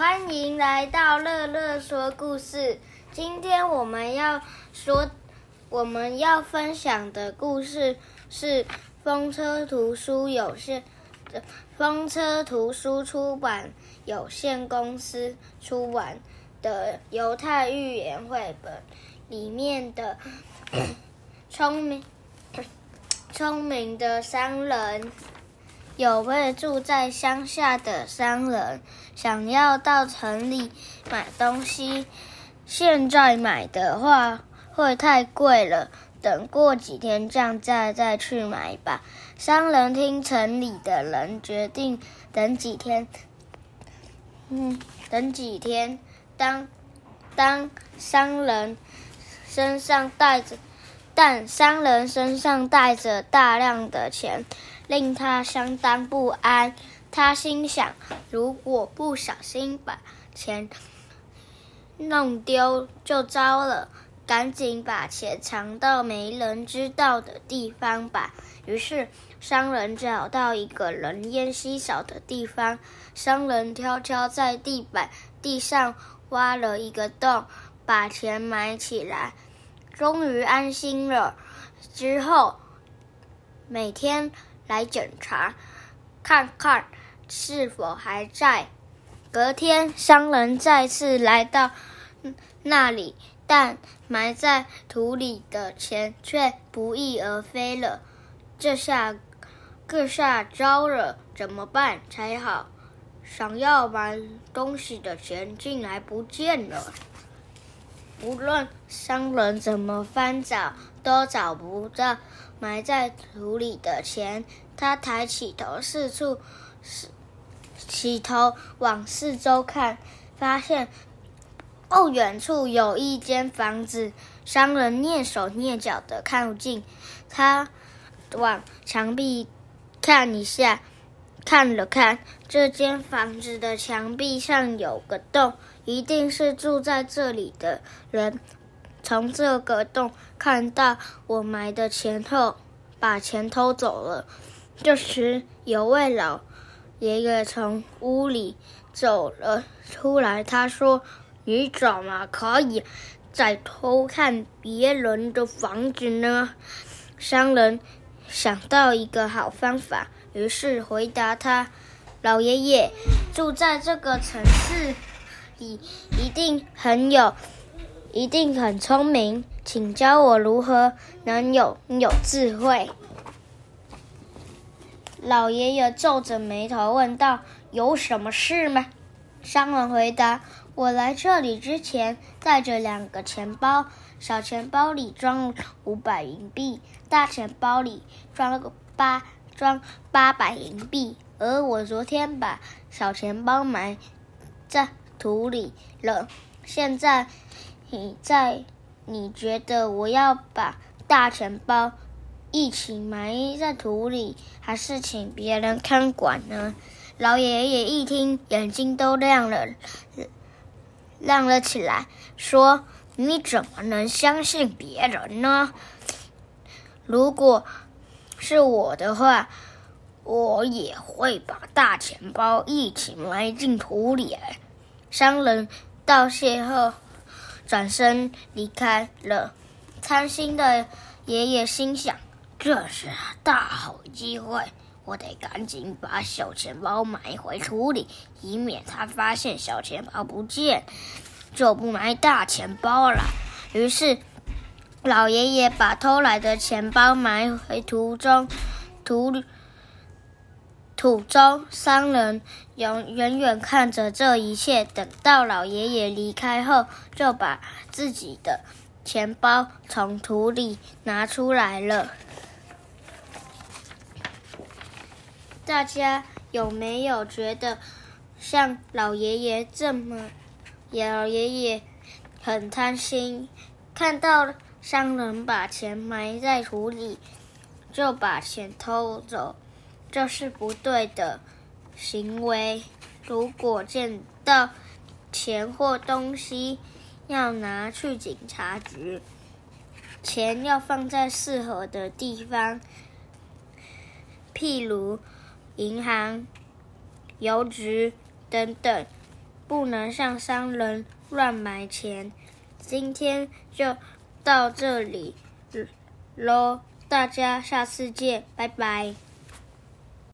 欢迎来到乐乐说故事。今天我们要说，我们要分享的故事是风车图书有限的风车图书出版有限公司出版的犹太寓言绘本里面的 聪明 聪明的商人。有位住在乡下的商人，想要到城里买东西。现在买的话会太贵了，等过几天降价再去买吧。商人听城里的人决定，等几天。嗯，等几天。当当商人身上带着，但商人身上带着大量的钱。令他相当不安。他心想：如果不小心把钱弄丢，就糟了。赶紧把钱藏到没人知道的地方吧。于是，商人找到一个人烟稀少的地方。商人悄悄在地板地上挖了一个洞，把钱埋起来，终于安心了。之后，每天。来检查，看看是否还在。隔天，商人再次来到那里，但埋在土里的钱却不翼而飞了。这下这下糟了，怎么办才好？想要买东西的钱竟然不见了。无论商人怎么翻找，都找不到埋在土里的钱。他抬起头，四处四起头往四周看，发现不远处有一间房子。商人蹑手蹑脚的靠近，他往墙壁看一下，看了看这间房子的墙壁上有个洞。一定是住在这里的人，从这个洞看到我埋的钱后，把钱偷走了。这时，有位老爷爷从屋里走了出来，他说：“你怎么可以再偷看别人的房子呢？”商人想到一个好方法，于是回答他：“老爷爷住在这个城市。”里一定很有，一定很聪明，请教我如何能有有智慧。老爷爷皱着眉头问道：“有什么事吗？”商人回答：“我来这里之前带着两个钱包，小钱包里装五百银币，大钱包里装了个八装八百银币。而我昨天把小钱包埋在。”土里了。现在你在？你觉得我要把大钱包一起埋在土里，还是请别人看管呢？老爷爷一听，眼睛都亮了，亮了起来，说：“你怎么能相信别人呢？如果是我的话，我也会把大钱包一起埋进土里。”商人道谢后，转身离开了。贪心的爷爷心想：“这是大好机会，我得赶紧把小钱包埋回土里，以免他发现小钱包不见，就不埋大钱包了。”于是，老爷爷把偷来的钱包埋回土中，土里。土中商人远远远看着这一切，等到老爷爷离开后，就把自己的钱包从土里拿出来了。大家有没有觉得像老爷爷这么？老爷爷很贪心，看到商人把钱埋在土里，就把钱偷走。这是不对的行为。如果见到钱或东西，要拿去警察局。钱要放在适合的地方，譬如银行、邮局等等。不能向商人乱买钱。今天就到这里喽，大家下次见，拜拜。